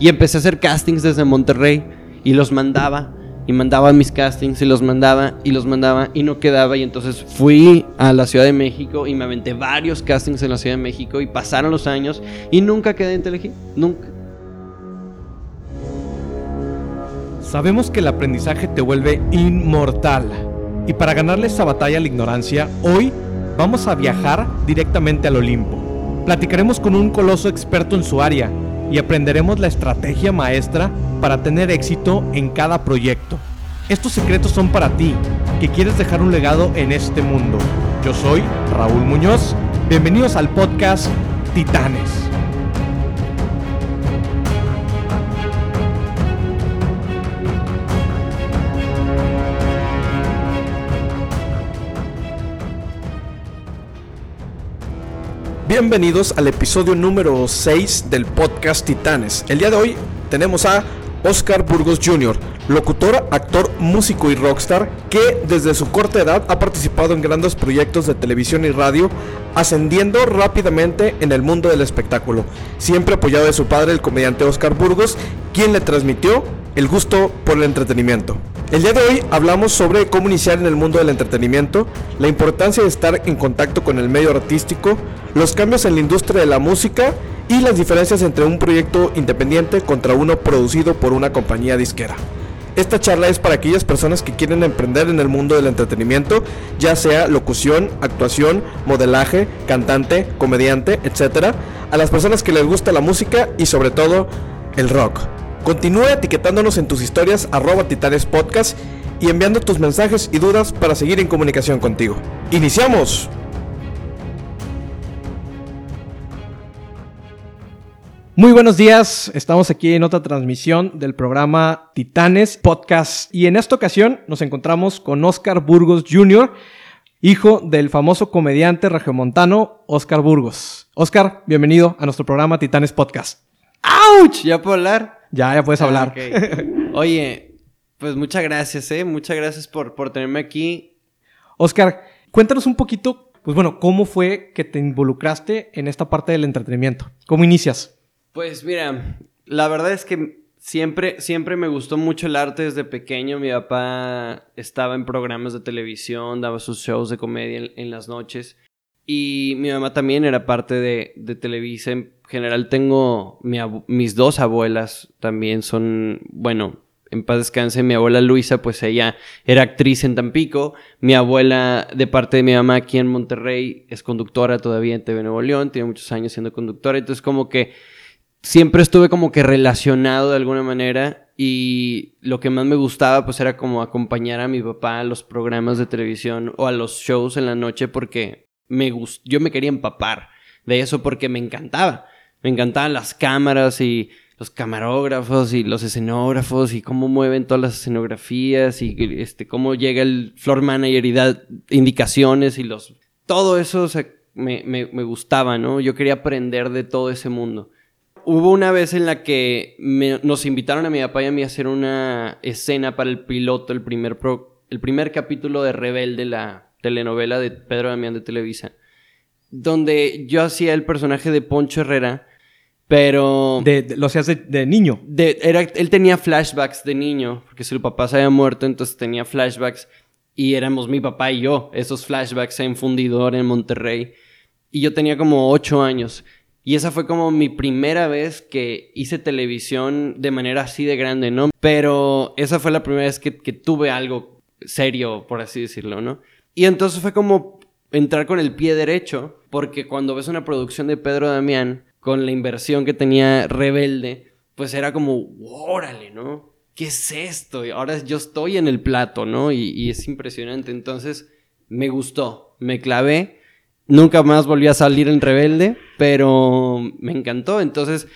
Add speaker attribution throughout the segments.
Speaker 1: Y empecé a hacer castings desde Monterrey y los mandaba y mandaba mis castings y los mandaba y los mandaba y no quedaba y entonces fui a la Ciudad de México y me aventé varios castings en la Ciudad de México y pasaron los años y nunca quedé en nunca.
Speaker 2: Sabemos que el aprendizaje te vuelve inmortal y para ganarle esa batalla a la ignorancia, hoy vamos a viajar directamente al Olimpo. Platicaremos con un coloso experto en su área y aprenderemos la estrategia maestra para tener éxito en cada proyecto. Estos secretos son para ti, que quieres dejar un legado en este mundo. Yo soy Raúl Muñoz. Bienvenidos al podcast Titanes. Bienvenidos al episodio número 6 del podcast Titanes. El día de hoy tenemos a Oscar Burgos Jr., locutor, actor, músico y rockstar que desde su corta edad ha participado en grandes proyectos de televisión y radio, ascendiendo rápidamente en el mundo del espectáculo, siempre apoyado de su padre, el comediante Oscar Burgos, quien le transmitió el gusto por el entretenimiento. El día de hoy hablamos sobre cómo iniciar en el mundo del entretenimiento, la importancia de estar en contacto con el medio artístico, los cambios en la industria de la música y las diferencias entre un proyecto independiente contra uno producido por una compañía disquera. Esta charla es para aquellas personas que quieren emprender en el mundo del entretenimiento, ya sea locución, actuación, modelaje, cantante, comediante, etc. A las personas que les gusta la música y sobre todo el rock. Continúa etiquetándonos en tus historias arroba titanes podcast y enviando tus mensajes y dudas para seguir en comunicación contigo. ¡Iniciamos! Muy buenos días, estamos aquí en otra transmisión del programa Titanes Podcast y en esta ocasión nos encontramos con Oscar Burgos Jr., hijo del famoso comediante regiomontano Oscar Burgos. Oscar, bienvenido a nuestro programa Titanes Podcast.
Speaker 1: ¡Auch! ¿Ya puedo hablar?
Speaker 2: Ya, ya puedes
Speaker 1: Ah,
Speaker 2: hablar.
Speaker 1: Oye, pues muchas gracias, ¿eh? Muchas gracias por, por tenerme aquí.
Speaker 2: Oscar, cuéntanos un poquito, pues bueno, cómo fue que te involucraste en esta parte del entretenimiento. ¿Cómo inicias?
Speaker 1: Pues mira, la verdad es que siempre, siempre me gustó mucho el arte desde pequeño. Mi papá estaba en programas de televisión, daba sus shows de comedia en, en las noches. Y mi mamá también era parte de, de Televisa. En general tengo mis dos abuelas también son, bueno, en paz descanse, mi abuela Luisa, pues ella era actriz en Tampico. Mi abuela, de parte de mi mamá aquí en Monterrey, es conductora todavía en TV Nuevo León. Tiene muchos años siendo conductora. Entonces como que siempre estuve como que relacionado de alguna manera y lo que más me gustaba pues era como acompañar a mi papá a los programas de televisión o a los shows en la noche porque me yo me quería empapar de eso porque me encantaba. Me encantaban las cámaras y los camarógrafos y los escenógrafos y cómo mueven todas las escenografías y este cómo llega el floor manager y da indicaciones y los todo eso me, me, me gustaba, ¿no? Yo quería aprender de todo ese mundo. Hubo una vez en la que nos invitaron a mi papá y a mí a hacer una escena para el piloto, el primer, pro- el primer capítulo de Rebelde, la telenovela de Pedro Damián de Televisa, donde yo hacía el personaje de Poncho Herrera, pero...
Speaker 2: De, de- lo hacías de, de niño.
Speaker 1: de- era, él tenía flashbacks de niño, porque su papá se había muerto, entonces tenía flashbacks y éramos mi papá y yo, esos flashbacks en Fundidor, en Monterrey. Y yo tenía como ocho años. Y esa fue como mi primera vez que hice televisión de manera así de grande, ¿no? Pero esa fue la primera vez que, que tuve algo serio, por así decirlo, ¿no? Y entonces fue como entrar con el pie derecho, porque cuando ves una producción de Pedro Damián, con la inversión que tenía Rebelde, pues era como, órale, ¿no? ¿Qué es esto? Y ahora yo estoy en el plato, ¿no? Y, y es impresionante. Entonces, me gustó, me clavé. Nunca más volví a salir en Rebelde, pero me encantó. Entonces,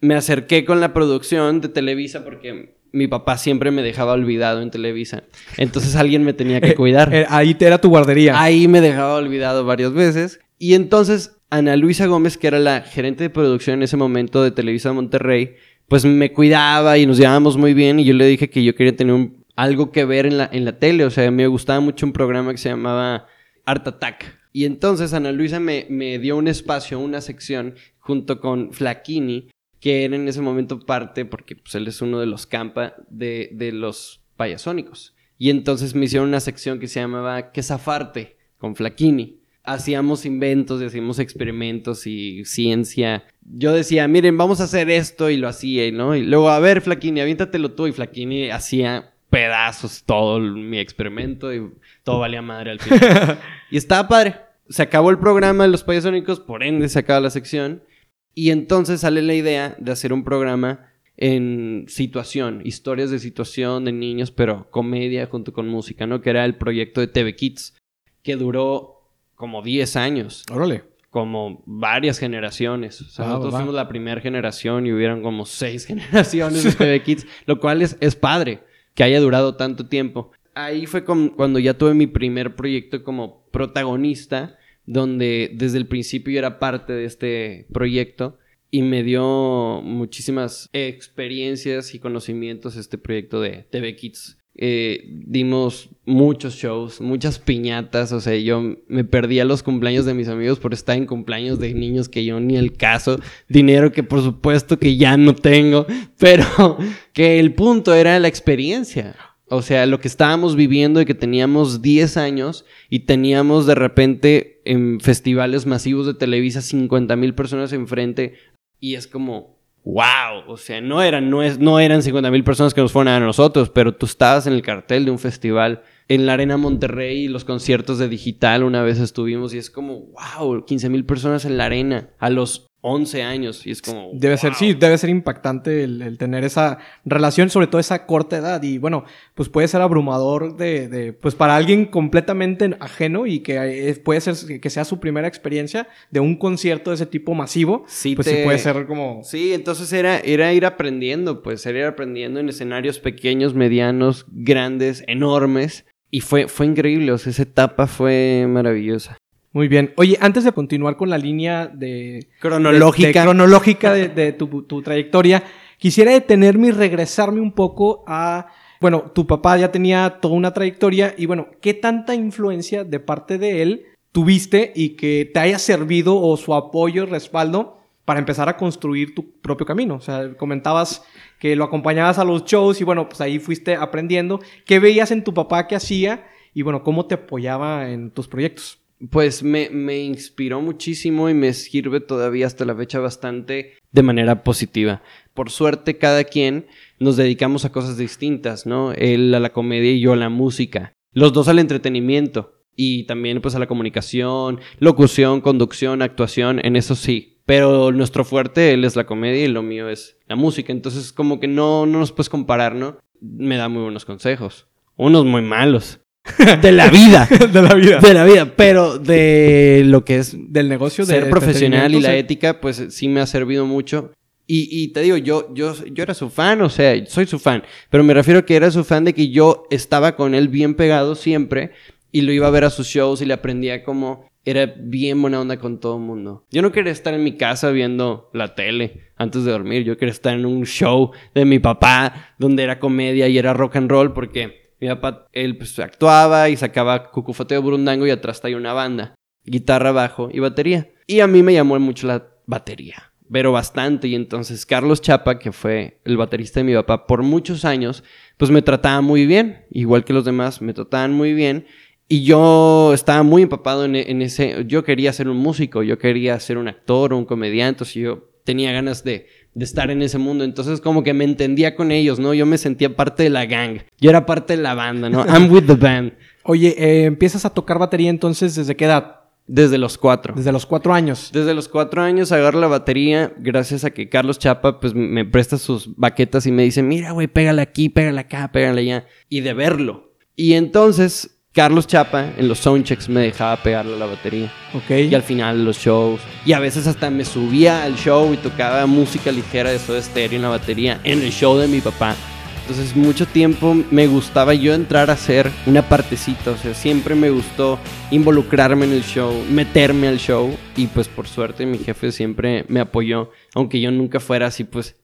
Speaker 1: me acerqué con la producción de Televisa porque mi papá siempre me dejaba olvidado en Televisa. Entonces, alguien me tenía que cuidar.
Speaker 2: Eh, ahí te era tu guardería.
Speaker 1: Ahí me dejaba olvidado varias veces. Y entonces Ana Luisa Gómez, que era la gerente de producción en ese momento de Televisa Monterrey, pues me cuidaba y nos llevábamos muy bien y yo le dije que yo quería tener algo que ver en la, en la tele. O sea, me gustaba mucho un programa que se llamaba Art Attack. Y entonces Ana Luisa me, me dio un espacio, una sección, junto con Flaquini, que era en ese momento parte, porque pues, él es uno de los campa de, de los payasónicos. Y entonces me hicieron una sección que se llamaba Que zafarte con Flaquini. Hacíamos inventos y hacíamos experimentos y ciencia. Yo decía, miren, vamos a hacer esto y lo hacía, ¿no? Y luego, a ver, Flaquini, aviéntatelo tú. Y Flaquini hacía pedazos todo mi experimento y todo valía madre al final. y estaba padre. Se acabó el programa de los payasónicos, por ende se acaba la sección. Y entonces sale la idea de hacer un programa en situación, historias de situación de niños, pero comedia junto con música, ¿no? Que era el proyecto de TV Kids, que duró como 10 años.
Speaker 3: Órale.
Speaker 1: Como varias generaciones. O sea, nosotros fuimos la primera generación y hubieron como seis generaciones de TV Kids, lo cual es, es padre que haya durado tanto tiempo. Ahí fue cuando ya tuve mi primer proyecto como protagonista, donde desde el principio yo era parte de este proyecto y me dio muchísimas experiencias y conocimientos este proyecto de TV Kids. Eh, dimos muchos shows, muchas piñatas, o sea, yo me perdía los cumpleaños de mis amigos por estar en cumpleaños de niños que yo ni el caso, dinero que por supuesto que ya no tengo, pero que el punto era la experiencia. O sea, lo que estábamos viviendo y que teníamos 10 años y teníamos de repente en festivales masivos de Televisa 50 mil personas enfrente y es como, wow, o sea, no eran, no es, no eran 50 mil personas que nos fueron a nosotros, pero tú estabas en el cartel de un festival en la Arena Monterrey, los conciertos de digital, una vez estuvimos y es como, wow, 15 mil personas en la arena. A los 11 años y es como...
Speaker 3: Debe ser, sí, debe ser impactante el, tener esa relación, sobre todo esa corta edad. Y bueno, pues puede ser abrumador de, de pues para alguien completamente ajeno y que puede ser que sea su primera experiencia de un concierto de ese tipo masivo, sí pues sí puede ser como...
Speaker 1: Sí, entonces era, era ir aprendiendo, pues era ir aprendiendo en escenarios pequeños, medianos, grandes, enormes. Y fue, fue increíble, o sea, esa etapa fue maravillosa.
Speaker 3: Muy bien. Oye, antes de continuar con la línea de...
Speaker 1: Cronológica.
Speaker 3: De, cronológica de, tu, tu, trayectoria, quisiera detenerme y regresarme un poco a... Bueno, tu papá ya tenía toda una trayectoria y bueno, ¿qué tanta influencia de parte de él tuviste y que te haya servido o su apoyo, respaldo para empezar a construir tu propio camino? O sea, comentabas que lo acompañabas a los shows y bueno, pues ahí fuiste aprendiendo. ¿Qué veías en tu papá que hacía y bueno, cómo te apoyaba en tus proyectos?
Speaker 1: Pues me, me, inspiró muchísimo y me sirve todavía hasta la fecha bastante de manera positiva. Por suerte, cada quien nos dedicamos a cosas distintas, ¿no? Él a la comedia y yo a la música. Los dos al entretenimiento y también pues a la comunicación, locución, conducción, actuación, en eso sí. Pero nuestro fuerte, él es la comedia y lo mío es la música. Entonces como que no, no nos puedes comparar, ¿no? Me da muy buenos consejos. Unos muy malos. De la vida.
Speaker 3: de la vida.
Speaker 1: De la vida. Pero de lo que es
Speaker 3: del negocio,
Speaker 1: ser profesional y la ética, pues sí me ha servido mucho. Y, y, te digo, yo, yo, yo era su fan, o sea, soy su fan. Pero me refiero a que era su fan de que yo estaba con él bien pegado siempre y lo iba a ver a sus shows y le aprendía como era bien buena onda con todo el mundo. Yo no quería estar en mi casa viendo la tele antes de dormir. Yo quería estar en un show de mi papá donde era comedia y era rock and roll porque mi papá, él pues, actuaba y sacaba cucufateo burundango y atrás hay una banda. Guitarra, bajo y batería. Y a mí me llamó mucho la batería. Pero bastante. Y entonces Carlos Chapa, que fue el baterista de mi papá por muchos años, pues me trataba muy bien. Igual que los demás, me trataban muy bien. Y yo estaba muy empapado en, en ese... Yo quería ser un músico, yo quería ser un actor un comediante. O sea, yo tenía ganas de de estar en ese mundo. Entonces como que me entendía con ellos, ¿no? Yo me sentía parte de la gang. Yo era parte de la banda, ¿no? I'm with the band.
Speaker 3: Oye, eh, ¿empiezas a tocar batería entonces desde qué edad?
Speaker 1: Desde los cuatro.
Speaker 3: Desde los cuatro años.
Speaker 1: Desde los cuatro años agarro la batería gracias a que Carlos Chapa pues me presta sus baquetas y me dice, mira, güey, pégale aquí, pégale acá, pégale allá. Y de verlo. Y entonces Carlos Chapa en los soundchecks me dejaba pegarle a la batería.
Speaker 3: Ok.
Speaker 1: Y al final de los shows. Y a veces hasta me subía al show y tocaba música ligera de Soda Stereo en la batería en el show de mi papá. Entonces mucho tiempo me gustaba yo entrar a hacer una partecita, o sea, siempre me gustó involucrarme en el show, meterme al show y pues por suerte mi jefe siempre me apoyó, aunque yo nunca fuera así pues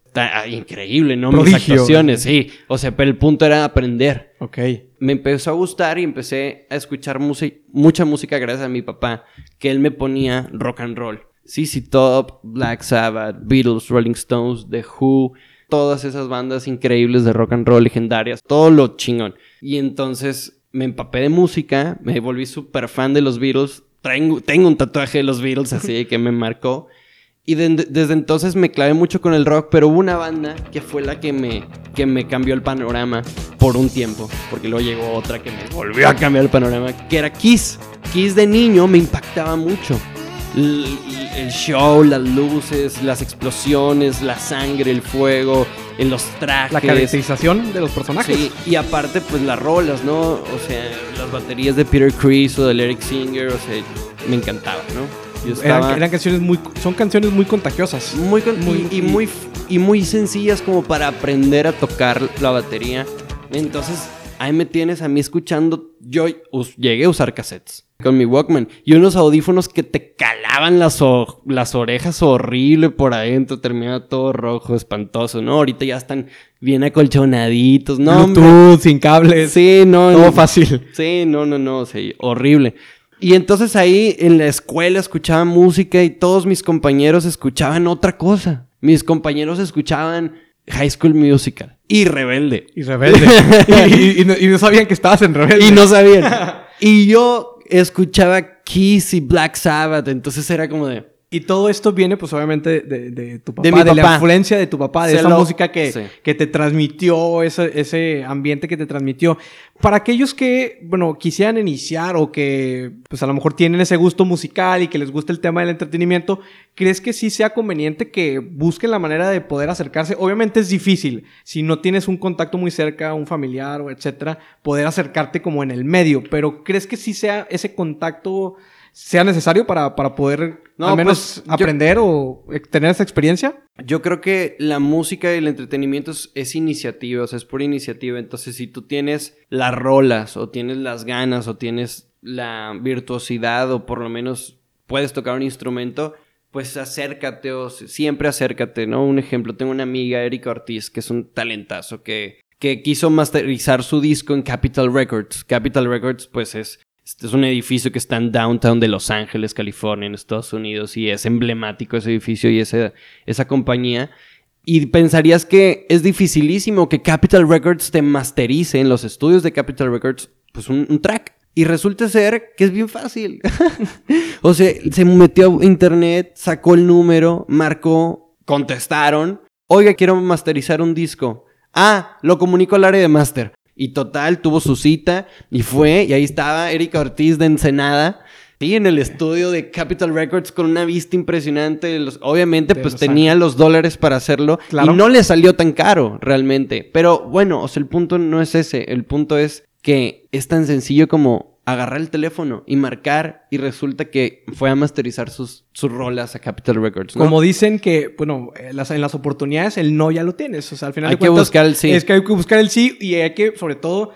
Speaker 1: increíble, ¿no? Mis actuaciones, sí. O sea, pero el punto era aprender.
Speaker 3: Ok.
Speaker 1: Me empezó a gustar y empecé a escuchar mucha música gracias a mi papá, que él me ponía rock and roll. CC Top, Black Sabbath, Beatles, Rolling Stones, The Who, todas esas bandas increíbles de rock and roll legendarias, todo lo chingón. Y entonces me empapé de música, me volví súper fan de los Beatles, tengo, tengo un tatuaje de los Beatles así que me marcó. Y desde entonces me clavé mucho con el rock, pero hubo una banda que fue la que me, que me cambió el panorama por un tiempo, porque luego llegó otra que me volvió a cambiar el panorama, que era Kiss. Kiss de niño me impactaba mucho. El, el show, las luces, las explosiones, la sangre, el fuego, en los trajes.
Speaker 3: La caracterización de los personajes. Sí,
Speaker 1: y aparte, pues las rolas, ¿no? O sea, las baterías de Peter Criss o de Eric Singer, o sea, me encantaba, ¿no?
Speaker 3: Eran, canciones muy, son canciones muy contagiosas.
Speaker 1: Muy, y, muy, y muy sencillas como para aprender a tocar la batería. Entonces, ahí me tienes a mí escuchando. Yo llegué a usar cassettes con mi Walkman y unos audífonos que te calaban las, las orejas horrible por adentro, terminaba todo rojo, espantoso, ¿no? Ahorita ya están bien acolchonaditos, ¿no?
Speaker 3: Bluetooth, sin cables.
Speaker 1: Sí, no.
Speaker 3: Todo fácil.
Speaker 1: Sí, no, no, no, sí, horrible. Y entonces ahí en la escuela escuchaba música y todos mis compañeros escuchaban otra cosa. Mis compañeros escuchaban High School Musical y Rebelde.
Speaker 3: Y Rebelde. y, no, sabían que estabas en Rebelde.
Speaker 1: Y no sabían. y yo escuchaba Kiss y Black Sabbath. Entonces era como de...
Speaker 3: Y todo esto viene, pues, obviamente, de, tu papá, de, la influencia de tu papá, de esa música que, que te transmitió, ese, ese ambiente que te transmitió. Para aquellos que, bueno, quisieran iniciar o que, pues, a lo mejor tienen ese gusto musical y que les gusta el tema del entretenimiento, ¿crees que sí sea conveniente que busquen la manera de poder acercarse? Obviamente es difícil, si no tienes un contacto muy cerca, un familiar o etcétera, poder acercarte como en el medio, pero ¿crees que sí sea ese contacto sea necesario para, para poder al menos pues, aprender o tener esa experiencia?
Speaker 1: Yo creo que la música y el entretenimiento es, iniciativa, o sea, es por iniciativa. Entonces, si tú tienes las rolas, o tienes las ganas, o tienes la virtuosidad, o por lo menos puedes tocar un instrumento, pues acércate, o siempre acércate, ¿no? Un ejemplo, tengo una amiga, Erika Ortiz, que es un talentazo, que, que quiso masterizar su disco en Capitol Records. Capitol Records, pues es este es un edificio que está en downtown de Los Ángeles, California, en Estados Unidos, y es emblemático ese edificio y esa, esa compañía. Y pensarías que es dificilísimo que Capital Records te masterice en los estudios de Capital Records pues un, track. Y resulta ser que es bien fácil. o sea, se metió a internet, sacó el número, marcó, contestaron. Oiga, quiero masterizar un disco. Ah, lo comunico al área de master. Y total, tuvo su cita y fue, y ahí estaba Erika Ortiz de Ensenada. Sí, en el estudio de Capital Records con una vista impresionante. obviamente, pues tenía los dólares para hacerlo. Y no le salió tan caro, realmente. Pero bueno, o sea, el punto no es ese. El punto es que es tan sencillo como agarrar el teléfono y marcar y resulta que fue a masterizar sus, sus rolas a Capital Records.
Speaker 3: Como dicen que, bueno, en las, en las, oportunidades el no ya lo tienes. O sea, al final
Speaker 1: hay que buscar el sí.
Speaker 3: Es que hay que buscar el sí y hay que, sobre todo,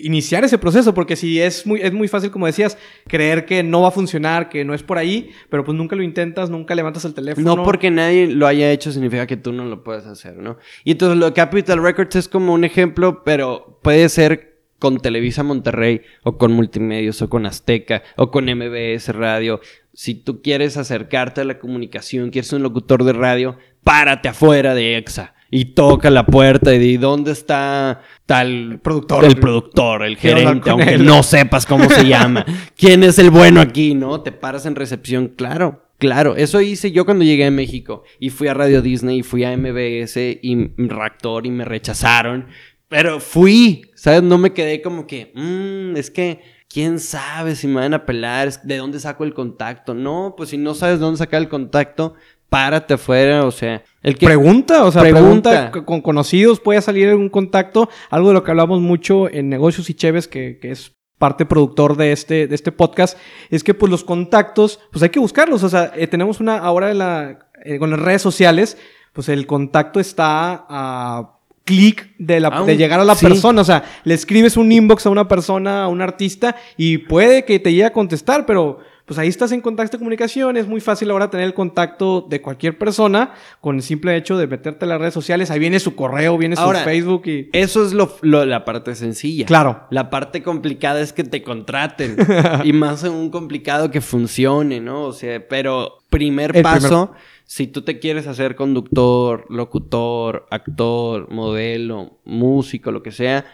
Speaker 3: iniciar ese proceso, porque si es muy, es muy fácil, como decías, creer que no va a funcionar, que no es por ahí, pero pues nunca lo intentas, nunca levantas el teléfono.
Speaker 1: No porque nadie lo haya hecho significa que tú no lo puedes hacer, ¿no? Y entonces lo de Capital Records es como un ejemplo, pero puede ser con Televisa Monterrey o con Multimedios o con Azteca o con MBS Radio. Si tú quieres acercarte a la comunicación, quieres un locutor de radio, párate afuera de EXA y toca la puerta y di dónde está tal
Speaker 3: productor,
Speaker 1: el productor, el gerente, aunque no sepas cómo se llama. ¿Quién es el bueno aquí? ¿No? Te paras en recepción, claro. Claro, eso hice yo cuando llegué a México y fui a Radio Disney y fui a MBS y Raptor y me rechazaron. Pero fui, ¿sabes? No me quedé como que, mmm, es que, ¿quién sabe si me van a pelar? ¿De dónde saco el contacto? No, pues si no sabes dónde sacar el contacto, párate afuera, o sea,
Speaker 3: el que pregunta, o sea, pregunta, con conocidos, puede salir un contacto, algo de lo que hablamos mucho en negocios y Cheves, que, es parte productor de este, de este podcast, es que pues los contactos, pues hay que buscarlos, o sea, eh, tenemos una, ahora en la, eh, con las redes sociales, pues el contacto está a clic de, la, de llegar a la persona. O sea, le escribes un inbox a una persona, a un artista, y puede que te llegue a contestar, pero
Speaker 2: pues ahí estás en contacto de comunicación, es muy fácil ahora tener el contacto de cualquier persona con el simple hecho de meterte en las redes sociales, ahí viene su correo, viene su Facebook y...
Speaker 1: Eso es lo, la parte sencilla.
Speaker 2: Claro.
Speaker 1: La parte complicada es que te contraten y más en un complicado que funcione, ¿no? O sea, pero primer paso... Si tú te quieres hacer conductor, locutor, actor, modelo, músico, lo que sea,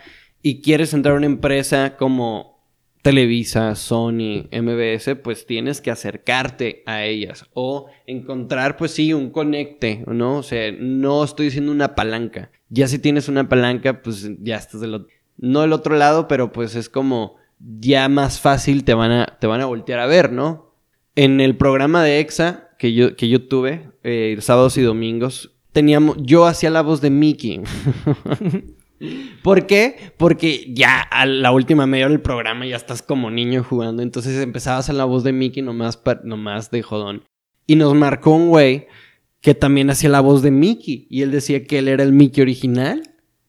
Speaker 1: y quieres entrar a una empresa como Televisa, Sony, MBS, pues tienes que acercarte a ellas o encontrar, pues sí, un conecte, ¿no? O sea, no estoy diciendo una palanca. Ya si tienes una palanca, pues ya estás del otro, no del otro lado, pero pues es como ya más fácil te van a, te van a voltear a ver, ¿no? En el programa de EXA que yo, que yo tuve, eh, sábados y domingos, teníamos, yo hacía la voz de Mickey. ¿Por qué? Porque ya a la última media hora del programa ya estás como niño jugando. Entonces empezabas a la voz de Mickey nomás, nomás de jodón. Y nos marcó un güey que también hacía la voz de Mickey. Y él decía que él era el Mickey original.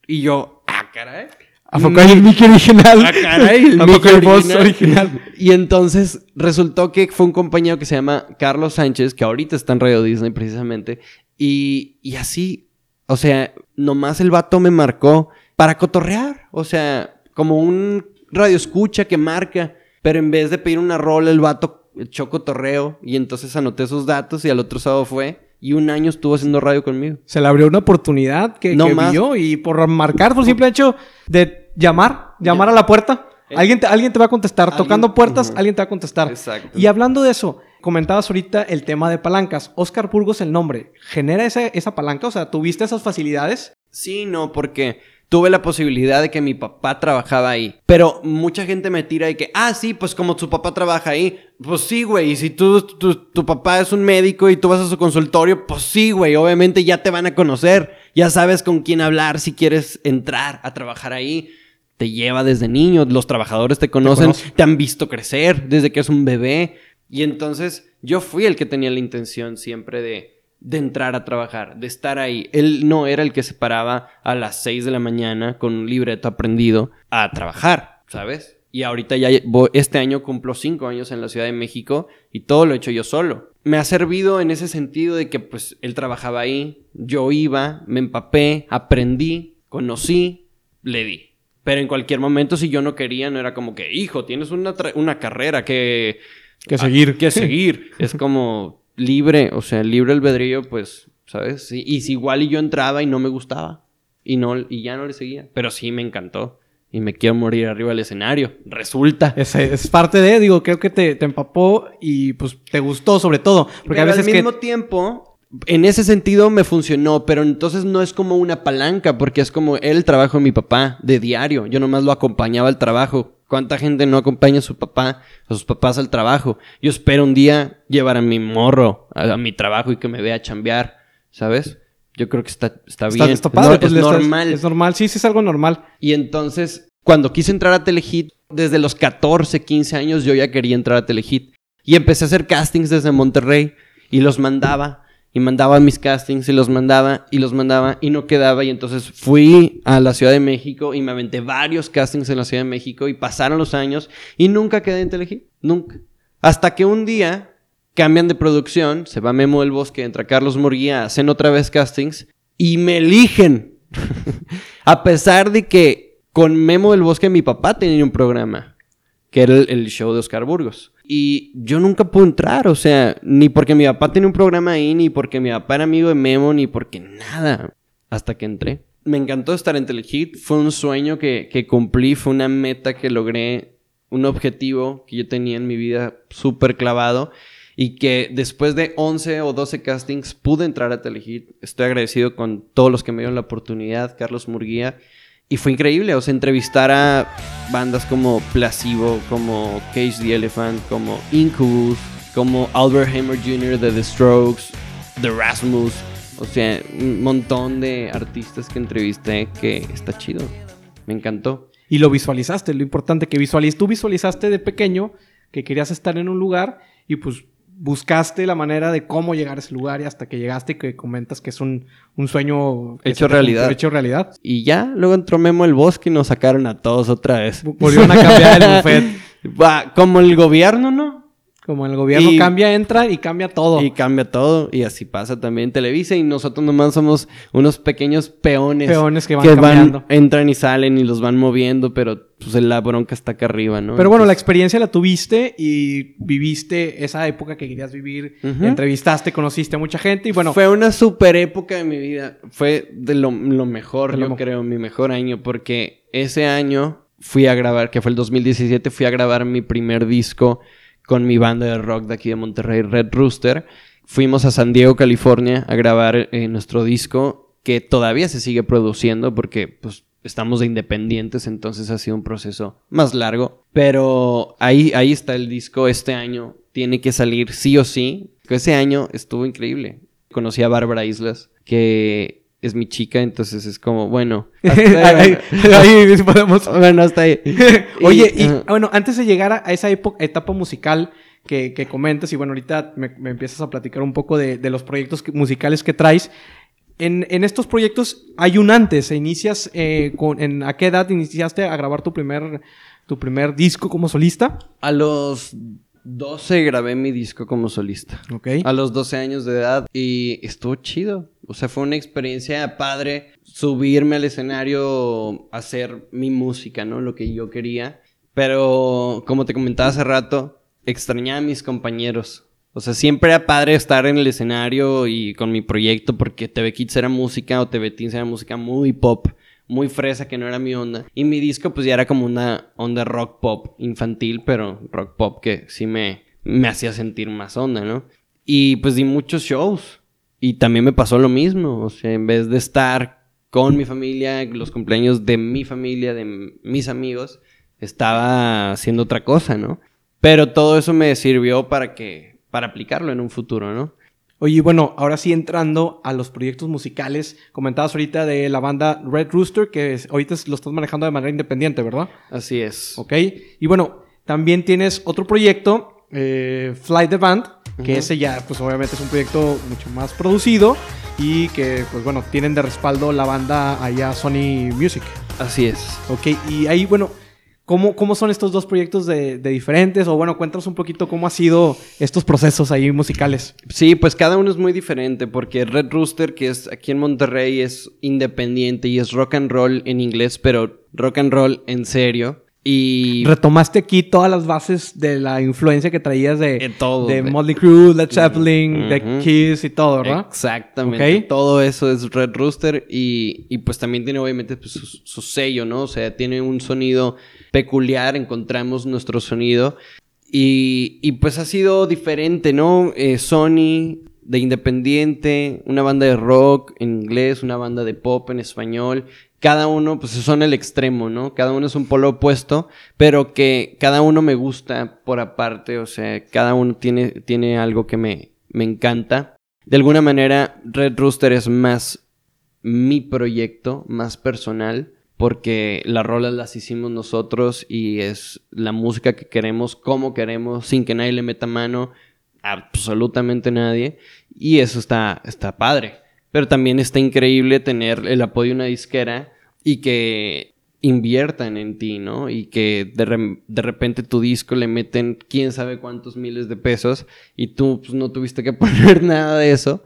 Speaker 1: Y yo, ah, caray.
Speaker 2: ¿A poco el Mickey original?
Speaker 1: Ah, caray, el Mickey original? Y entonces resultó que fue un compañero que se llama Carlos Sánchez, que ahorita está en Radio Disney precisamente. Y, y así, o sea, nomás el vato me marcó para cotorrear. O sea, como un radio escucha que marca. Pero en vez de pedir una rola, el vato echó cotorreo. Y entonces anoté sus datos y al otro sábado fue. Y un año estuvo haciendo radio conmigo.
Speaker 2: Se le abrió una oportunidad que, no vio y por marcar, por simple hecho de llamar, llamar a la puerta. Eh, alguien te, alguien te va a contestar. Tocando puertas, alguien te va a contestar. Exacto. Y hablando de eso, comentabas ahorita el tema de palancas. Oscar Burgos, el nombre, ¿genera esa, esa palanca? O sea, ¿tuviste esas facilidades?
Speaker 1: Sí, no, porque tuve la posibilidad de que mi papá trabajaba ahí. Pero mucha gente me tira de que, ah, sí, pues como tu papá trabaja ahí. Pues sí, güey. Y si tú, tu, tu, papá es un médico y tú vas a su consultorio, pues sí, güey. Obviamente ya te van a conocer. Ya sabes con quién hablar si quieres entrar a trabajar ahí te lleva desde niño, los trabajadores te conocen, te, han visto crecer desde que es un bebé. Y entonces yo fui el que tenía la intención siempre de, de entrar a trabajar, de estar ahí. Él no era el que se paraba a las 6 de la mañana con un libreto aprendido a trabajar, ¿sabes? Y ahorita ya este año cumplo 5 años en la Ciudad de México y todo lo he hecho yo solo. Me ha servido en ese sentido de que pues él trabajaba ahí, yo iba, me empapé, aprendí, conocí, le di. Pero en cualquier momento, si yo no quería, no era como que, hijo, tienes una, una carrera que...
Speaker 2: Que seguir.
Speaker 1: que seguir. es como libre, o sea, libre albedrío, pues, ¿sabes? Y, si igual y yo entraba y no me gustaba. Y, no, y ya no le seguía. Pero sí me encantó. Y me quiero morir arriba del escenario. Resulta.
Speaker 2: Es, es parte de, digo, creo que te, te, empapó y pues te gustó sobre todo.
Speaker 1: Porque a veces al mismo tiempo en ese sentido me funcionó, pero entonces no es como una palanca, porque es como el trabajo de mi papá, de diario. Yo nomás lo acompañaba al trabajo. ¿Cuánta gente no acompaña a su papá, a sus papás al trabajo? Yo espero un día llevar a mi morro a, mi trabajo y que me vea chambear, ¿sabes? Yo creo que está, está bien.
Speaker 2: Está, padre, es pues, normal. es normal, sí, sí es algo normal.
Speaker 1: Y entonces, cuando quise entrar a Telehit, desde los 14, 15 años yo ya quería entrar a Telehit. Y empecé a hacer castings desde Monterrey y los mandaba y mandaba mis castings y los mandaba y los mandaba y no quedaba y entonces fui a la Ciudad de México y me aventé varios castings en la Ciudad de México y pasaron los años y nunca quedé en nunca. Hasta que un día cambian de producción, se va Memo del Bosque, entra Carlos Murguía, hacen otra vez castings y me eligen. a pesar de que con Memo del Bosque mi papá tenía un programa, que era el show de Oscar Burgos. Y yo nunca pude entrar, o sea, ni porque mi papá tenía un programa ahí, ni porque mi papá era amigo de Memo, ni porque nada. Hasta que entré. Me encantó estar en Telehit, fue un sueño que, que cumplí, fue una meta que logré, un objetivo que yo tenía en mi vida súper clavado y que después de 11 o 12 castings pude entrar a Telehit. Estoy agradecido con todos los que me dieron la oportunidad, Carlos Murguía y fue increíble, o sea, entrevistar a bandas como Placebo, como Cage the Elephant, como Incubus, como Albert Hammer Jr. The Strokes, The Rasmus, o sea, un montón de artistas que entrevisté que está chido. Me encantó.
Speaker 2: Y lo visualizaste, lo importante que visualizaste, tú visualizaste de pequeño que querías estar en un lugar y pues buscaste la manera de cómo llegar a ese lugar y hasta que llegaste y que comentas que es un, sueño
Speaker 1: hecho realidad.
Speaker 2: hecho realidad.
Speaker 1: Y ya, luego entró Memo el Bosque y nos sacaron a todos otra vez.
Speaker 2: Volvieron a cambiar el buffet.
Speaker 1: Va, como el gobierno, ¿no?
Speaker 3: Como el gobierno cambia, entra y cambia todo.
Speaker 1: Y cambia todo. Y así pasa también Televisa. Y nosotros nomás somos unos pequeños peones.
Speaker 3: Peones que van cambiando.
Speaker 1: entran y salen y los van moviendo, pero pues la bronca está acá arriba, ¿no?
Speaker 3: Pero bueno, la experiencia la tuviste y viviste esa época que querías vivir. Entrevistaste, conociste a mucha gente y bueno.
Speaker 1: Fue una super época de mi vida. Fue de lo, mejor, yo creo, mi mejor año. Porque ese año fui a grabar, que fue el 2017, fui a grabar mi primer disco con mi banda de rock de aquí de Monterrey, Red Rooster. Fuimos a San Diego, California, a grabar eh, nuestro disco que todavía se sigue produciendo porque pues estamos de independientes, entonces ha sido un proceso más largo. Pero ahí, ahí está el disco este año. Tiene que salir sí o sí. Ese año estuvo increíble. Conocí a Bárbara Islas, que es mi chica, entonces es como, bueno.
Speaker 3: ahí, podemos.
Speaker 1: Bueno, hasta ahí.
Speaker 3: Oye, y bueno, antes de llegar a esa época, etapa musical que, que comentas, y bueno, ahorita me, empiezas a platicar un poco de, los proyectos musicales que traes. En, en, estos proyectos hay un antes. Inicias eh, con, en, ¿A qué edad iniciaste a grabar tu primer, tu primer disco como solista?
Speaker 1: A los 12 grabé mi disco como solista.
Speaker 3: Ok.
Speaker 1: A los 12 años de edad y estuvo chido. O sea, fue una experiencia padre subirme al escenario, hacer mi música, ¿no? Lo que yo quería. Pero, como te comentaba hace rato, extrañaba a mis compañeros. O sea, siempre era padre estar en el escenario y con mi proyecto porque TV Kids era música o TV Teens era música muy pop muy fresa que no era mi onda. Y mi disco pues ya era como una onda rock pop infantil, pero rock pop que sí me, me hacía sentir más onda, ¿no? Y pues di muchos shows. Y también me pasó lo mismo. O sea, en vez de estar con mi familia, los cumpleaños de mi familia, de mis amigos, estaba haciendo otra cosa, ¿no? Pero todo eso me sirvió para que, para aplicarlo en un futuro, ¿no?
Speaker 3: Oye, bueno, ahora sí entrando a los proyectos musicales, comentabas ahorita de la banda Red Rooster, que ahorita lo estás manejando de manera independiente, ¿verdad?
Speaker 1: Así es.
Speaker 3: Ok. Y bueno, también tienes otro proyecto, eh, Fly the Band, que ese ya, pues obviamente es un proyecto mucho más producido y que, pues bueno, tienen de respaldo la banda allá Sony Music.
Speaker 1: Así es.
Speaker 3: Ok, y ahí, bueno, ¿Cómo, ¿Cómo, son estos dos proyectos de, diferentes? O bueno, cuéntanos un poquito cómo ha sido estos procesos ahí musicales.
Speaker 1: Sí, pues cada uno es muy diferente porque Red Rooster, que es aquí en Monterrey, es independiente y es rock and roll en inglés, pero rock and roll en serio. Y
Speaker 3: retomaste aquí todas las bases de la influencia que traías de,
Speaker 1: todo,
Speaker 3: de, Motley Crue, Led Zeppelin, de Kiss y todo, ¿verdad?
Speaker 1: Exactamente. Todo eso es Red Rooster y, y pues también tiene obviamente pues, su, sello, ¿no? O sea, tiene un sonido peculiar, encontramos nuestro sonido. Y, pues ha sido diferente, ¿no? Eh, Sony de independiente, una banda de rock en inglés, una banda de pop en español. Cada uno, pues son el extremo, ¿no? Cada uno es un polo opuesto, pero que cada uno me gusta por aparte, o sea, cada uno tiene, tiene algo que me, me encanta. De alguna manera, Red Rooster es más mi proyecto, más personal porque las rolas las hicimos nosotros y es la música que queremos, como queremos, sin que nadie le meta mano, absolutamente nadie, y eso está, está padre. Pero también está increíble tener el apoyo de una disquera y que inviertan en ti, ¿no? Y que de, repente tu disco le meten quién sabe cuántos miles de pesos y tú pues, no tuviste que poner nada de eso.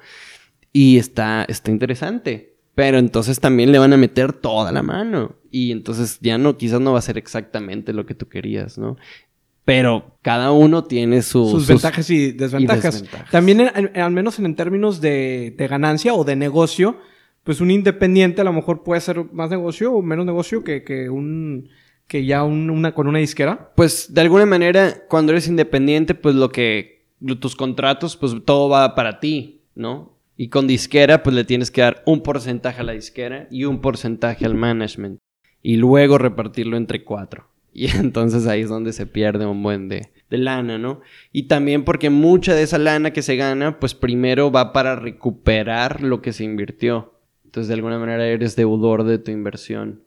Speaker 1: Y está, está interesante. Pero entonces también le van a meter toda la mano. Y entonces ya no, quizás no va a ser exactamente lo que tú querías, ¿no? Pero cada uno tiene
Speaker 3: sus, ventajas y desventajas. También, al menos en, términos de, ganancia o de negocio, pues un independiente a lo mejor puede ser más negocio o menos negocio que, que un que ya una con una disquera.
Speaker 1: Pues de alguna manera, cuando eres independiente, pues lo que tus contratos, pues todo va para ti, ¿no? Y con disquera, pues le tienes que dar un porcentaje a la disquera y un porcentaje al management. Y luego repartirlo entre cuatro. Y entonces ahí es donde se pierde un buen de, de lana, ¿no? Y también porque mucha de esa lana que se gana, pues primero va para recuperar lo que se invirtió. Entonces de alguna manera eres deudor de tu inversión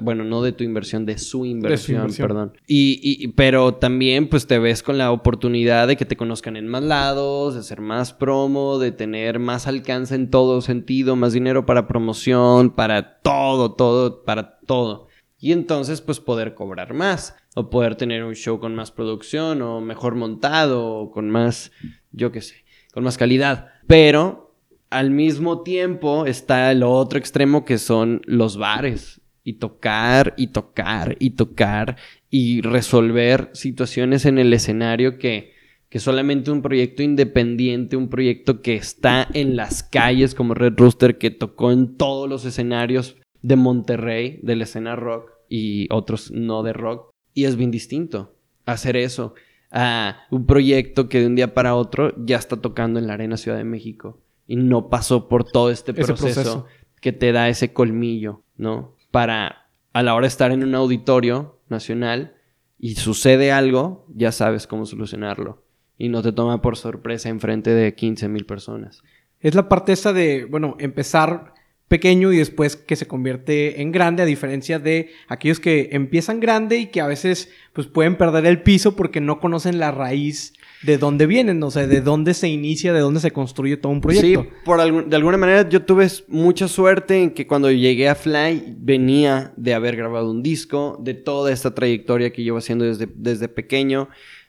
Speaker 1: bueno, no de tu inversión, de su inversión, perdón. Y, pero también, pues te ves con la oportunidad de que te conozcan en más lados, de ser más promo, de tener más alcance en todo sentido, más dinero para promoción, para todo, todo, para todo. y entonces pues poder cobrar más o poder tener un show con más producción o mejor montado o con más, yo qué sé, con más calidad. Pero al mismo tiempo está el otro extremo que son los bares y tocar y tocar y tocar y resolver situaciones en el escenario que, que solamente un proyecto independiente, un proyecto que está en las calles como Red Rooster, que tocó en todos los escenarios de Monterrey, de la escena rock y otros no de rock. Y es bien distinto hacer eso a un proyecto que de un día para otro ya está tocando en la Arena Ciudad de México y no pasó por todo este proceso, que te da ese colmillo, ¿no? Para a la hora de estar en un auditorio nacional y sucede algo, ya sabes cómo solucionarlo y no te toma por sorpresa enfrente de 15 mil personas.
Speaker 3: Es la parte esa de, bueno, empezar pequeño y después que se convierte en grande, a diferencia de aquellos que empiezan grande y que a veces pues pueden perder el piso porque no conocen la raíz de dónde vienen, o sea, de dónde se inicia, de dónde se construye todo un proyecto.
Speaker 1: Sí, por de alguna manera yo tuve mucha suerte en que cuando llegué a Fly venía de haber grabado un disco, de toda esta trayectoria que llevo haciendo desde, desde pequeño,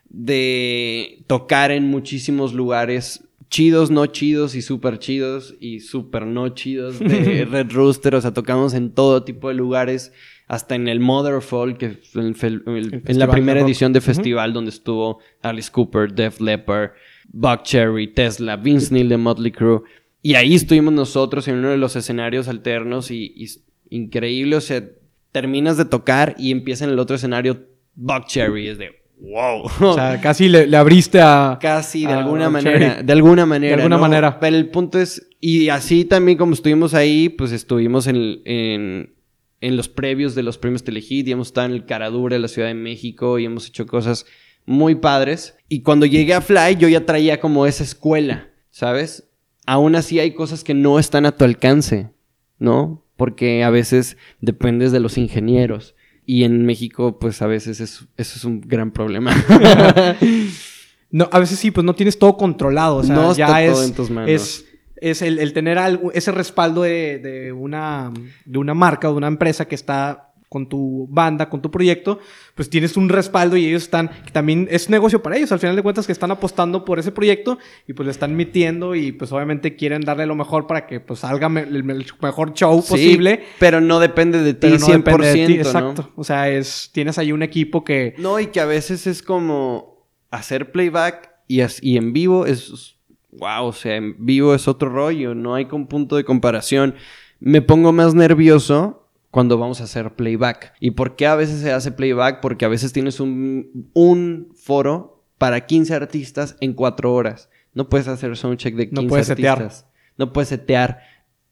Speaker 1: de tocar en muchísimos lugares chidos, no chidos y súper chidos y súper no chidos de Red Rooster. O sea, tocamos en todo tipo de lugares, hasta en el Motherfall, que en la primera edición de festival donde estuvo Alice Cooper, Def Leppard, Buck Cherry, Tesla, Vince Neil de Motley Crue. Y ahí estuvimos nosotros en uno de los escenarios alternos y, y increíble. O sea, terminas de tocar y empieza en el otro escenario Buck Cherry. Es de wow.
Speaker 3: O sea, casi le, abriste a.
Speaker 1: Casi, de alguna manera. De alguna manera.
Speaker 3: De alguna manera.
Speaker 1: Pero el punto es. Y así también, como estuvimos ahí, pues estuvimos en, en, en los previos de los premios Telehit y hemos estado en el Caradura de la Ciudad de México y hemos hecho cosas muy padres. Y cuando llegué a Fly, yo ya traía como esa escuela, ¿sabes? Aún así hay cosas que no están a tu alcance, ¿no? Porque a veces dependes de los ingenieros y en México, pues a veces eso, es un gran problema.
Speaker 3: no, a veces sí, pues no tienes todo controlado. O sea, no ya es, todo en tus manos. Es, el, tener algo, ese respaldo de, de, una, de una marca o de una empresa que está con tu banda, con tu proyecto, pues tienes un respaldo y ellos están, también es negocio para ellos, al final de cuentas que están apostando por ese proyecto y pues le están metiendo y pues obviamente quieren darle lo mejor para que pues salga el, mejor show posible.
Speaker 1: Pero no depende de ti no 100%, exacto.
Speaker 3: O sea, es, tienes ahí un equipo que...
Speaker 1: No, y que a veces es como hacer playback y, y en vivo es... Wow, o sea, en vivo es otro rollo, no hay con punto de comparación. Me pongo más nervioso cuando vamos a hacer playback. ¿Y por qué a veces se hace playback? Porque a veces tienes un, un foro para 15 artistas en 4 horas. No puedes hacer soundcheck de 15 no puedes artistas. Setear. No puedes setear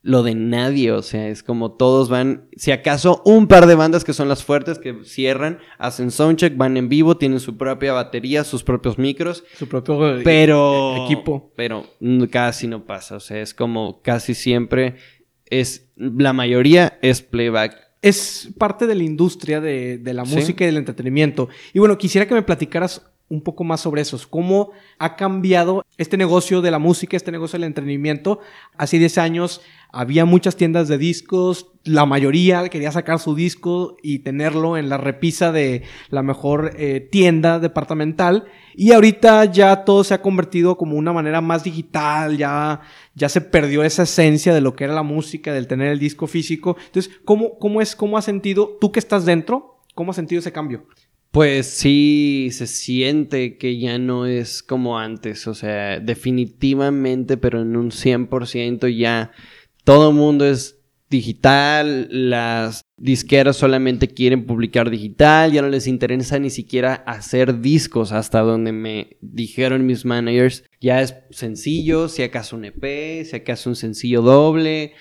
Speaker 1: lo de nadie, o sea, es como todos van, si acaso un par de bandas que son las fuertes que cierran, hacen soundcheck, van en vivo, tienen su propia batería, sus propios micros,
Speaker 3: su propio
Speaker 1: e-, pero, equipo, pero casi no pasa, o sea, es como casi siempre es, la mayoría es playback.
Speaker 3: Es parte de la industria de, la música y del entretenimiento. Y bueno, quisiera que me platicaras un poco más sobre eso. ¿Cómo ha cambiado este negocio de la música, este negocio del entretenimiento? Hace 10 años había muchas tiendas de discos, la mayoría quería sacar su disco y tenerlo en la repisa de la mejor eh, tienda departamental. Y ahorita ya todo se ha convertido como una manera más digital, ya, ya se perdió esa esencia de lo que era la música, del tener el disco físico. Entonces, ¿cómo, cómo es, cómo has sentido, tú que estás dentro, cómo has sentido ese cambio?
Speaker 1: Pues sí, se siente que ya no es como antes, o sea, definitivamente, pero en un 100% ya todo el mundo es digital, las disqueras solamente quieren publicar digital, ya no les interesa ni siquiera hacer discos hasta donde me dijeron mis managers, ya es sencillo, si acaso un EP, si acaso un sencillo doble,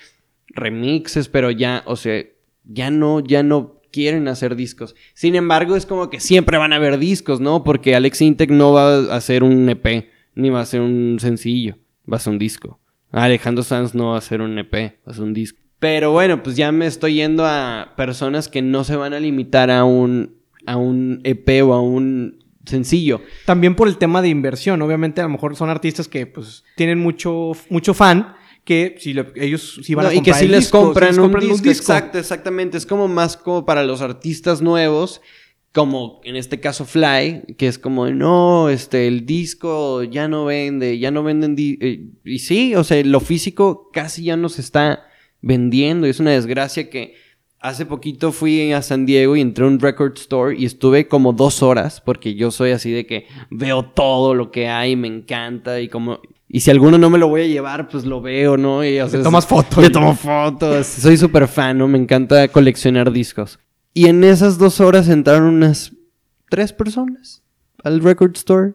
Speaker 1: remixes, pero ya, o sea, ya no, ya no quieren hacer discos. Sin embargo, es como que siempre van a haber discos, ¿no? Porque Alex Intec no va a hacer un EP, ni va a hacer un sencillo, va a ser un disco. Alejandro Sanz no va a hacer un EP, va a ser un disco. Pero bueno, pues ya me estoy yendo a personas que no se van a limitar a un, a un EP o a un sencillo.
Speaker 3: También por el tema de inversión. Obviamente, a lo mejor son artistas que pues tienen mucho, mucho fan que si ellos sí van
Speaker 1: No,
Speaker 3: a
Speaker 1: y que
Speaker 3: comprar
Speaker 1: si
Speaker 3: el
Speaker 1: les
Speaker 3: disco,
Speaker 1: compran,
Speaker 3: sí les
Speaker 1: un
Speaker 3: compran
Speaker 1: disco, Exacto, exactamente. Es como más como para los artistas nuevos, como en este caso Fly, que es como, no, este, el disco ya no vende, ya no venden... di- eh, y sí, o sea, lo físico casi ya no se está vendiendo. Y es una desgracia que hace poquito fui a San Diego y entré a un record store y estuve como dos horas, porque yo soy así de que veo todo lo que hay, me encanta y como... Y si alguno no me lo voy a llevar, pues lo veo, ¿no? Y, o sea,
Speaker 3: tomas fotos.
Speaker 1: Le tomo fotos. Soy súper fan, ¿no? Me encanta coleccionar discos. Y en esas dos horas entraron unas tres personas al record store.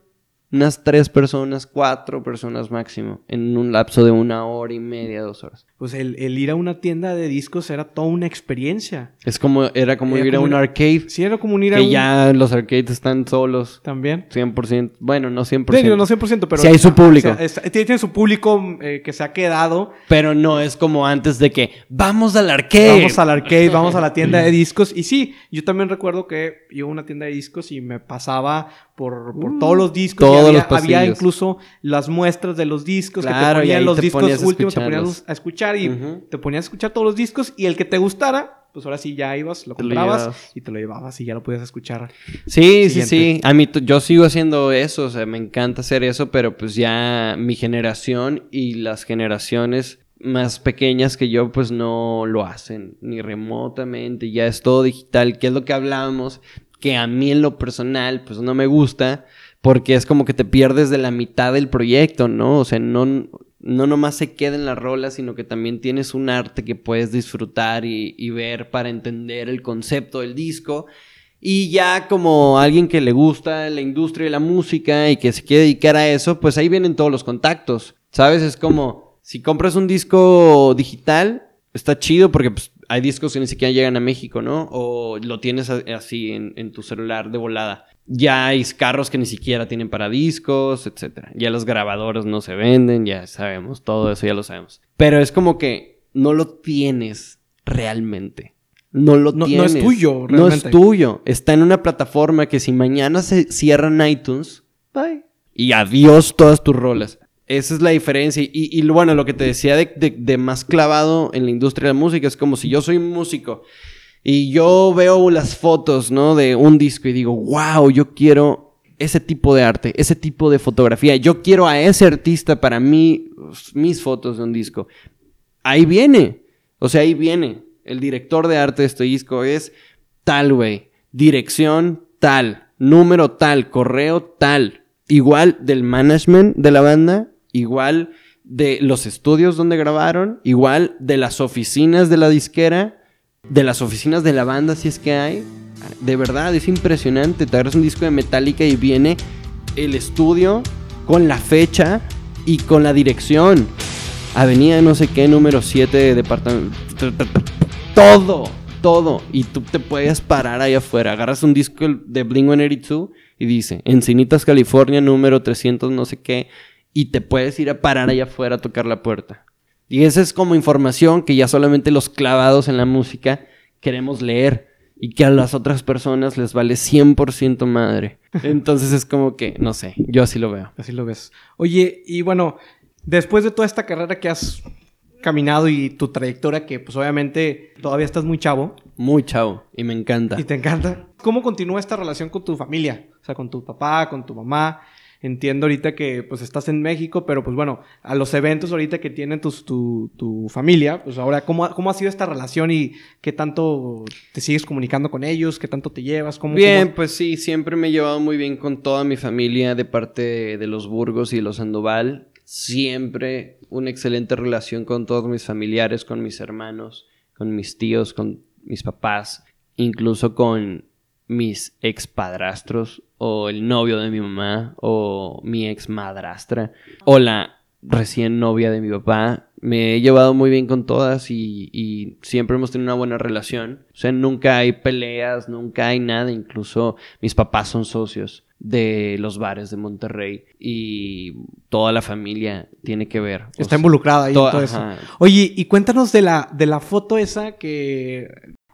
Speaker 1: Unas tres personas, cuatro personas máximo. En un lapso de una hora y media, dos horas.
Speaker 3: Pues el, el ir a una tienda de discos era toda una experiencia.
Speaker 1: Es como, era como
Speaker 3: Era
Speaker 1: ir a un arcade.
Speaker 3: Sí, era como un ir a
Speaker 1: Que
Speaker 3: un...
Speaker 1: ya los arcades están solos.
Speaker 3: También.
Speaker 1: 100%. Bueno, no 100%.
Speaker 3: Sí, no 100%, pero...
Speaker 1: Sí hay su público.
Speaker 3: O sea, es- tiene su público eh, que se ha quedado.
Speaker 1: Pero no es como antes de que vamos al arcade.
Speaker 3: Vamos al arcade, vamos a la tienda de discos. Y sí, yo también recuerdo que iba a una tienda de discos y me pasaba por, por todos los discos.
Speaker 1: todos
Speaker 3: había,
Speaker 1: los pasillos.
Speaker 3: había incluso las muestras de los discos
Speaker 1: Claro,
Speaker 3: que te ponían los
Speaker 1: te
Speaker 3: discos últimos, te ponías a escuchar y te ponías a escuchar todos los discos. Y el que te gustara, pues ahora sí ya ibas, lo
Speaker 1: Te
Speaker 3: comprabas y te lo llevabas y ya lo podías escuchar.
Speaker 1: Sí, sí, sí. A mí, yo sigo haciendo eso, o sea, me encanta hacer eso, pero pues ya mi generación y las generaciones más pequeñas que yo, pues no lo hacen, ni remotamente, ya es todo digital, que es lo que hablábamos, que a mí en lo personal, pues no me gusta, porque es como que te pierdes de la mitad del proyecto, ¿no? O sea, no, no nomás se queda en la rola, sino que también tienes un arte que puedes disfrutar y, ver para entender el concepto del disco. Y ya como alguien que le gusta la industria de la música y que se quiere dedicar a eso, pues ahí vienen todos los contactos. ¿Sabes? Es como, si compras un disco digital, está chido porque pues, hay discos que ni siquiera llegan a México, ¿no? O lo tienes así en, en tu celular de volada. Ya hay carros que ni siquiera tienen para discos, etc. Ya los grabadores no se venden, ya sabemos, todo eso ya lo sabemos. Pero es como que no lo tienes realmente. No lo
Speaker 3: No- no
Speaker 1: tienes.
Speaker 3: es tuyo,
Speaker 1: No es tuyo. Está en una plataforma que si mañana se cierran iTunes, bye. Y adiós todas tus rolas. Esa es la diferencia. Y, y bueno, lo que te decía de, de- más clavado en la industria de la música es como si yo soy músico y yo veo las fotos, ¿no? De un disco y digo, wow, yo quiero ese tipo de arte, ese tipo de fotografía. Yo quiero a ese artista para mí, mis fotos de un disco. Ahí viene. O sea, ahí viene. El director de arte de este disco es tal, güey. Dirección tal. Número tal. Correo tal. Igual del management de la banda. Igual de los estudios donde grabaron. Igual de las oficinas de la disquera. De las oficinas de la banda, si es que hay. De verdad, es impresionante. Te agarras un disco de Metallica y viene el estudio con la fecha y con la dirección. Avenida no sé qué, número 7, departamento. Todo, todo. Y tú te puedes parar ahí afuera. Agarras un disco de Blink 182 y dice Encinitas, California, número 300, no sé qué. Y te puedes ir a parar ahí afuera a tocar la puerta. Y esa es como información que ya solamente los clavados en la música queremos leer. Y que a las otras personas les vale 100% madre. Entonces es como que, no sé, yo así lo veo.
Speaker 3: Así lo ves. Oye, y bueno, después de toda esta carrera que has caminado y tu trayectoria, que pues obviamente todavía estás muy chavo
Speaker 1: Muy chavo. Y me encanta.
Speaker 3: y te encanta, ¿cómo continúa esta relación con tu familia? O sea, con tu papá, con tu mamá. Entiendo ahorita que pues estás en México, pero pues bueno, a los eventos ahorita que tienen tus- tu, tu familia, pues ahora, ¿cómo, ha- ¿cómo ha sido esta relación y qué tanto te sigues comunicando con ellos? ¿Qué tanto te llevas? ¿Cómo,
Speaker 1: Bien,
Speaker 3: cómo-
Speaker 1: pues sí, siempre me he llevado muy bien con toda mi familia de parte de, de los Burgos y los Sandoval. Siempre una excelente relación con todos mis familiares, con mis hermanos, con mis tíos, con mis papás, incluso con mis ex padrastros o el novio de mi mamá o mi ex madrastra o la recién novia de mi papá. Me he llevado muy bien con todas y, y siempre hemos tenido una buena relación. O sea, nunca hay peleas, nunca hay nada. Incluso mis papás son socios de los bares de Monterrey y toda la familia tiene que ver. O
Speaker 3: Está
Speaker 1: sea,
Speaker 3: involucrada ahí en todo eso.
Speaker 1: ajá.
Speaker 3: Oye, y cuéntanos de la, de la foto esa que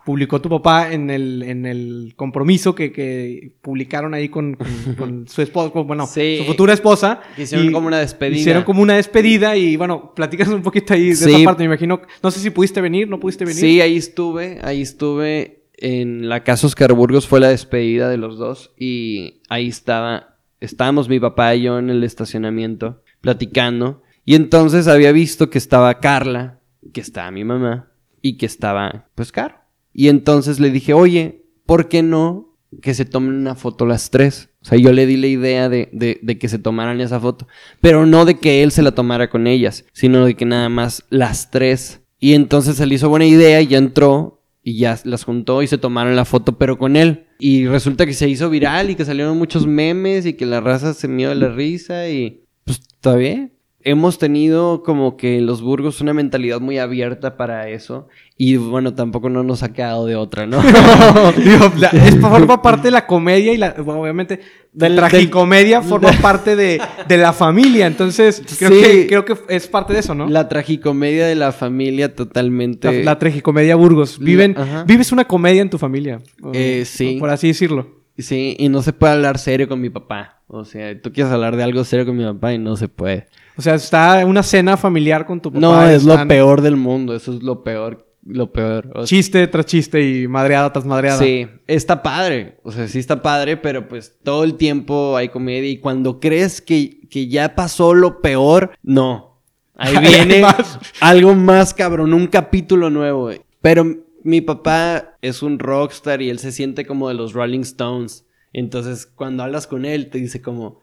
Speaker 3: publicó tu papá en el, en el compromiso que, que publicaron ahí con, con- con su esposa, con- bueno,
Speaker 1: Sí.
Speaker 3: su futura esposa.
Speaker 1: Hicieron
Speaker 3: Y
Speaker 1: como una despedida.
Speaker 3: Hicieron como una despedida y bueno, platicas un poquito ahí de
Speaker 1: Sí.
Speaker 3: esa parte, me imagino. No sé si pudiste venir, no pudiste venir.
Speaker 1: Sí, ahí estuve, ahí estuve. En la casa Oscar Burgos fue la despedida de los dos y ahí estaba, estábamos mi papá y yo en el estacionamiento platicando y entonces había visto que estaba Carla, que estaba mi mamá y que estaba pues Caro. Y entonces le dije, oye, ¿por qué no que se tomen una foto las tres? O sea, yo le di la idea de, de- que se tomaran esa foto, pero no de que él se la tomara con ellas, sino de que nada más las tres. Y entonces se le hizo buena idea y ya entró y ya las juntó y se tomaron la foto, pero con él. Y resulta que se hizo viral y que salieron muchos memes y que la raza se mió de la risa y pues está bien. Hemos tenido como que en los Burgos una mentalidad muy abierta para eso y bueno, tampoco no nos ha quedado de otra, ¿no?
Speaker 3: Digo, la- es, forma parte de la comedia y la, bueno, obviamente la
Speaker 1: Del-
Speaker 3: tragicomedia forma parte de, de la familia. Entonces, creo,
Speaker 1: Sí.
Speaker 3: que, creo que es parte de eso, ¿no?
Speaker 1: La tragicomedia de la familia totalmente...
Speaker 3: La, la tragicomedia Burgos. Viven,
Speaker 1: ajá.
Speaker 3: vives una comedia en tu familia. o-
Speaker 1: Eh, sí.
Speaker 3: Por así decirlo.
Speaker 1: Sí, y no se puede hablar serio con mi papá. O sea, tú quieres hablar de algo serio con mi papá y no se puede.
Speaker 3: O sea, está una cena familiar con tu papá.
Speaker 1: No, es lo peor del mundo. Eso es lo peor. Lo peor. O sea,
Speaker 3: Chiste tras chiste y madreada tras madreada.
Speaker 1: Sí, está padre. O sea, sí está padre, pero pues todo el tiempo hay comedia y cuando crees que, que ya pasó lo peor, no. Ahí viene
Speaker 3: más.
Speaker 1: algo más cabrón, un capítulo nuevo. güey. Pero mi papá es un rockstar y él se siente como de los Rolling Stones. Entonces, cuando hablas con él, te dice como,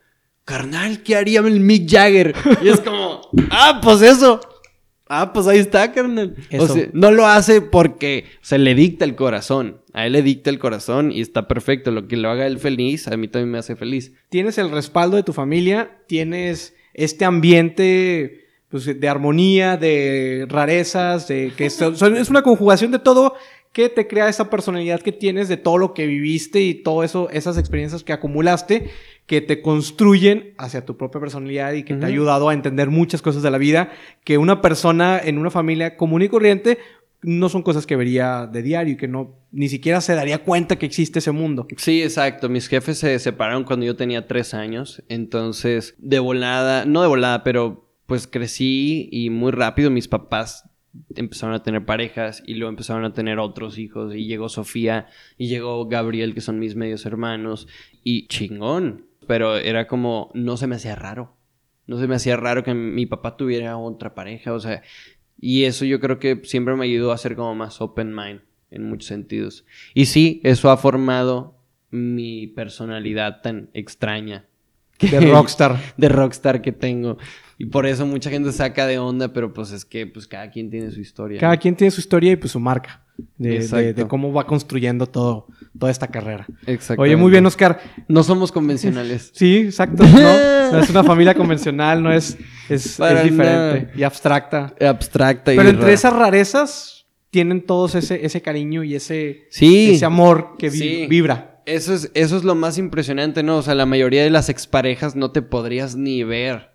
Speaker 1: carnal, ¿qué haría el Mick Jagger? Y es como, ah, pues eso. Ah, pues ahí está, carnal. O
Speaker 3: Eso.
Speaker 1: sea, no lo hace porque se le dicta el corazón. A él le dicta el corazón y está perfecto. Lo que lo haga él feliz, a mí también me hace feliz.
Speaker 3: Tienes el respaldo de tu familia, tienes este ambiente pues, de armonía, de rarezas, de que es una conjugación de todo que te crea esa personalidad que tienes, de todo lo que viviste y todo eso, esas experiencias que acumulaste, que te construyen hacia tu propia personalidad y que te ha ayudado a entender muchas cosas de la vida, que una persona en una familia común y corriente no son cosas que vería de diario y que no ni siquiera se daría cuenta que existe ese mundo.
Speaker 1: Sí, exacto. Mis jefes se separaron cuando yo tenía tres años. Entonces, de volada, no de volada, pero pues crecí y muy rápido mis papás empezaron a tener parejas y luego empezaron a tener otros hijos y llegó Sofía y llegó Gabriel, que son mis medios hermanos, y chingón. Pero era como, no se me hacía raro. No se me hacía raro que mi papá tuviera otra pareja, o sea, y eso yo creo que siempre me ayudó a ser como más open mind en muchos sentidos. Y sí, eso ha formado mi personalidad tan extraña.
Speaker 3: De rockstar.
Speaker 1: de rockstar que tengo. Y por eso mucha gente saca de onda, pero pues es que pues cada quien tiene su historia.
Speaker 3: Cada quien tiene su historia y pues su marca de, de-
Speaker 1: Exacto.
Speaker 3: de cómo va construyendo todo, toda esta carrera.
Speaker 1: Exacto.
Speaker 3: Oye, muy bien, Oscar.
Speaker 1: No somos convencionales.
Speaker 3: Sí, exacto. No, no es una familia convencional, no es, es, diferente y abstracta.
Speaker 1: Abstracta y
Speaker 3: Pero entre
Speaker 1: rara.
Speaker 3: esas rarezas tienen todos ese, ese cariño y ese,
Speaker 1: Sí.
Speaker 3: ese amor que vi-
Speaker 1: Sí.
Speaker 3: vibra.
Speaker 1: Eso es, eso es lo más impresionante, ¿no? O sea, la mayoría de las exparejas no te podrías ni ver,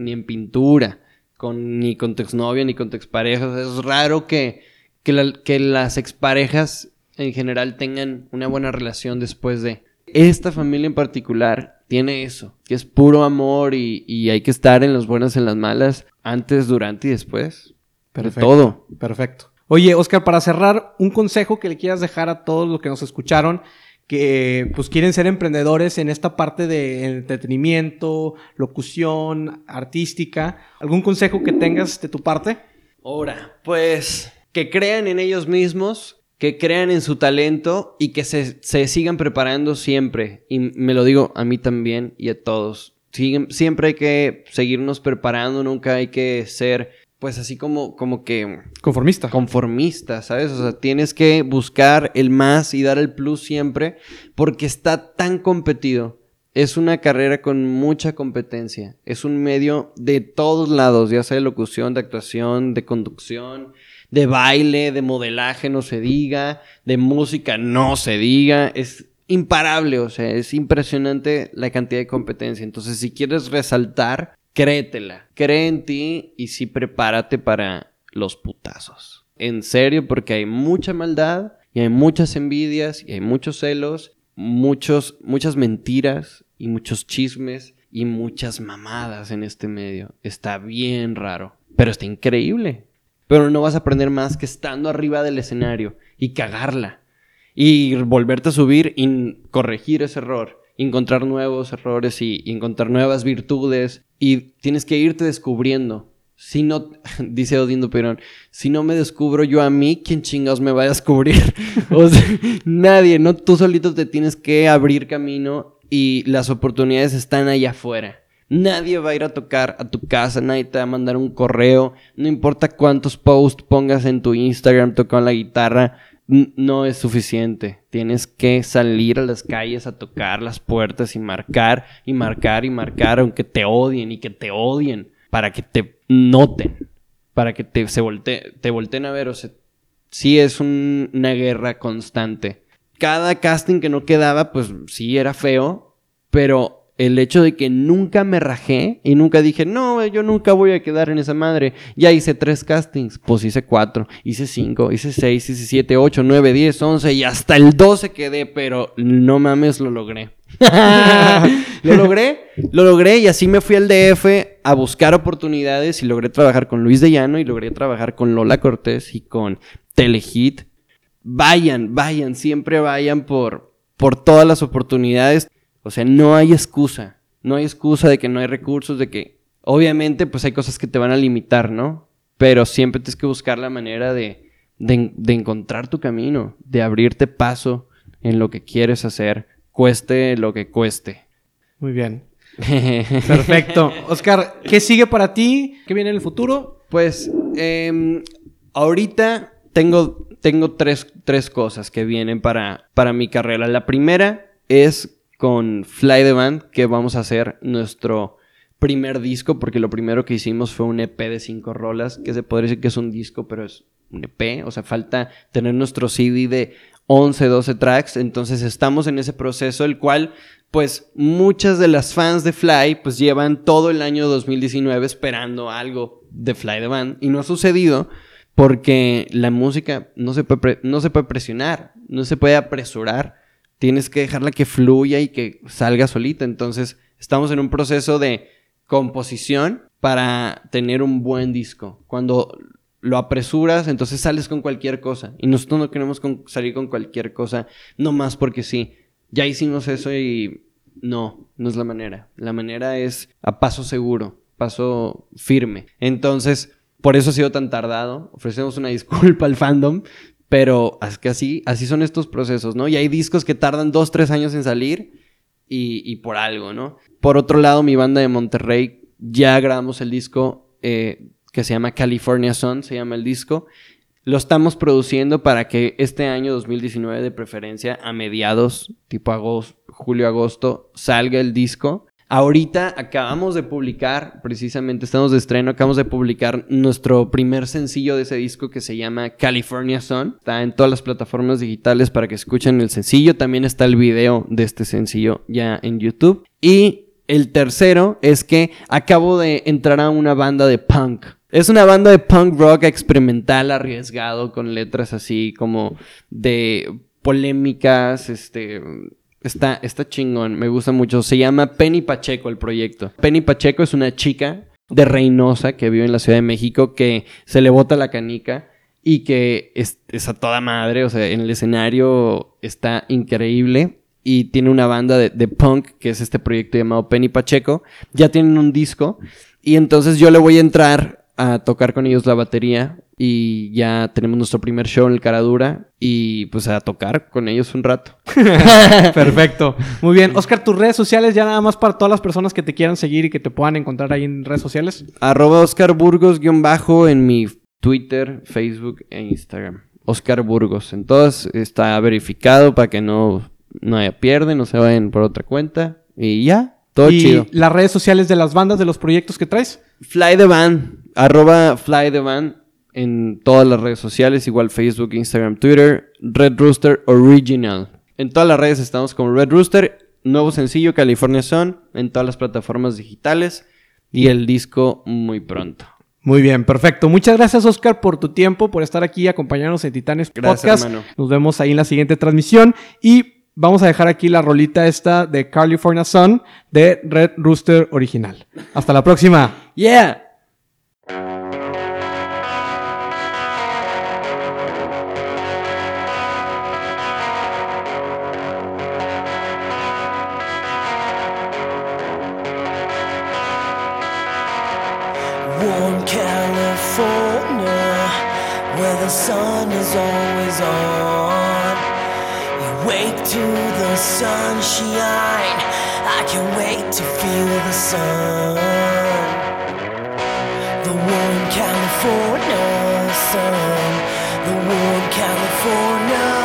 Speaker 1: ni en pintura, con, ni con tu exnovio, ni con tu expareja. O sea, es raro que, que, la- que las exparejas en general tengan una buena relación después de... Esta familia en particular tiene eso, que es puro amor y, y hay que estar en las buenas, en las malas, antes, durante y después. De
Speaker 3: Perfecto.
Speaker 1: todo.
Speaker 3: Perfecto. Oye, Oscar, para cerrar, un consejo que le quieras dejar a todos los que nos escucharon, que pues quieren ser emprendedores en esta parte de entretenimiento, locución, artística. ¿Algún consejo que tengas de tu parte?
Speaker 1: Ahora, pues que crean en ellos mismos, que crean en su talento y que se, se sigan preparando siempre. Y me lo digo a mí también y a todos. Siempre hay que seguirnos preparando, nunca hay que ser, pues así como, como que
Speaker 3: Conformista.
Speaker 1: conformista, ¿sabes? O sea, tienes que buscar el más y dar el plus siempre porque está tan competido. Es una carrera con mucha competencia. Es un medio de todos lados, ya sea de locución, de actuación, de conducción, de baile, de modelaje, no se diga, de música, no se diga. Es imparable, o sea, es impresionante la cantidad de competencia. Entonces, si quieres resaltar, créetela, cree en ti y sí prepárate para los putazos. En serio, porque hay mucha maldad Y hay muchas envidias, y hay muchos celos, muchos, muchas mentiras y muchos chismes y muchas mamadas en este medio. Está bien raro, pero está increíble. Pero no vas a aprender más que estando arriba del escenario y cagarla. Y volverte a subir y corregir ese error. Encontrar nuevos errores y, encontrar nuevas virtudes. Y tienes que irte descubriendo. Si no, dice Odindo Perón, si no me descubro yo a mí, ¿quién chingados me va a descubrir? o sea, nadie, ¿no? Tú solito te tienes que abrir camino y las oportunidades están allá afuera. Nadie va a ir a tocar a tu casa, nadie te va a mandar un correo, no importa cuántos posts pongas en tu Instagram tocando la guitarra, no es suficiente. Tienes que salir a las calles a tocar las puertas y marcar y marcar y marcar, aunque te odien y que te odien, para que te noten, para que te, se te volteen a ver. O sea, sí es una guerra constante cada casting que no quedaba, pues sí era feo, pero el hecho de que nunca me rajé y nunca dije, no, yo nunca voy a quedar en esa madre. Ya hice tres castings, pues hice cuatro, hice cinco, hice seis, hice siete, ocho, nueve, diez, once y hasta el doce quedé, pero no mames, lo logré. lo logré, lo logré y así me fui al DF a buscar oportunidades y logré trabajar con Luis de Llano y logré trabajar con Lola Cortés y con Telehit vayan, vayan, siempre vayan por, por todas las oportunidades. O sea, no hay excusa. No hay excusa de que no hay recursos, de que obviamente pues hay cosas que te van a limitar, ¿no? Pero siempre tienes que buscar la manera de, de, encontrar tu camino, de abrirte paso en lo que quieres hacer, cueste lo que cueste.
Speaker 3: Muy bien. Perfecto. Oscar, ¿qué sigue para ti? ¿Qué viene en el futuro?
Speaker 1: Pues eh, ahorita tengo, tengo tres, tres, cosas que vienen para, para mi carrera. La primera es con Fly the Band, que vamos a hacer nuestro primer disco, porque lo primero que hicimos fue un EP de cinco rolas, que se podría decir que es un disco, pero es un EP, o sea, falta tener nuestro CD de 11, 12 tracks, entonces estamos en ese proceso, el cual, pues, muchas de las fans de Fly, pues, llevan todo el año 2019 esperando algo de Fly the Band, y no ha sucedido, porque la música no se, puede, no se puede presionar, no se puede apresurar. Tienes que dejarla que fluya y que salga solita. Entonces, estamos en un proceso de composición para tener un buen disco. Cuando lo apresuras, entonces sales con cualquier cosa. Y nosotros no queremos salir con cualquier cosa, no más porque sí. Ya hicimos eso y no, no es la manera. La manera es a paso seguro, paso firme. Entonces, por eso ha sido tan tardado. Ofrecemos una disculpa al fandom, pero es que así, así son estos procesos, ¿no? Y hay discos que tardan dos, tres años en salir y, por algo, ¿no? Por otro lado, mi banda de Monterrey ya grabamos el disco eh, que se llama California Sun, se llama el disco. Lo estamos produciendo para que este año 2019, de preferencia a mediados, tipo agosto, julio-agosto, salga el disco. Ahorita acabamos de publicar, precisamente estamos de estreno, acabamos de publicar nuestro primer sencillo de ese disco que se llama California Sun. Está en todas las plataformas digitales para que escuchen el sencillo. También está el video de este sencillo ya en YouTube. Y el tercero es que acabo de entrar a una banda de punk. Es una banda de punk rock experimental, arriesgado, con letras así como de polémicas, este Está, está chingón, me gusta mucho. Se llama Penny Pacheco el proyecto. Penny Pacheco es una chica de Reynosa que vive en la Ciudad de México que se le bota la canica y que es, a toda madre, o sea, en el escenario está increíble y tiene una banda de, de, punk que es este proyecto llamado Penny Pacheco. Ya tienen un disco y entonces yo le voy a entrar a tocar con ellos la batería y ya tenemos nuestro primer show en el Caradura y pues a tocar con ellos un rato.
Speaker 3: Perfecto. Muy bien. Oscar, tus redes sociales ya nada más para todas las personas que te quieran seguir y que te puedan encontrar ahí en redes sociales.
Speaker 1: Arroba Oscar Burgos-bajo en mi Twitter, Facebook e Instagram. Oscar Burgos. En todas está verificado para que no, no haya pierde, no se vayan por otra cuenta. Y ya, todo chido.
Speaker 3: las redes sociales de las bandas, de los proyectos que traes?
Speaker 1: Fly the Van. Arroba Fly the Van en todas las redes sociales, igual Facebook, Instagram, Twitter, Red Rooster Original. En todas las redes estamos como Red Rooster, nuevo sencillo California Son, en todas las plataformas digitales y el disco muy pronto.
Speaker 3: Muy bien, perfecto. Muchas gracias, Oscar, por tu tiempo, por estar aquí y acompañarnos en Titanes
Speaker 1: gracias,
Speaker 3: Podcast. Nos vemos ahí en la siguiente transmisión y vamos a dejar aquí la rolita esta de California Sun de Red Rooster original. Hasta la próxima.
Speaker 1: Yeah.
Speaker 4: sun is always on. You wake to the sunshine. I can't wait to feel the sun. The warm California sun. The warm California.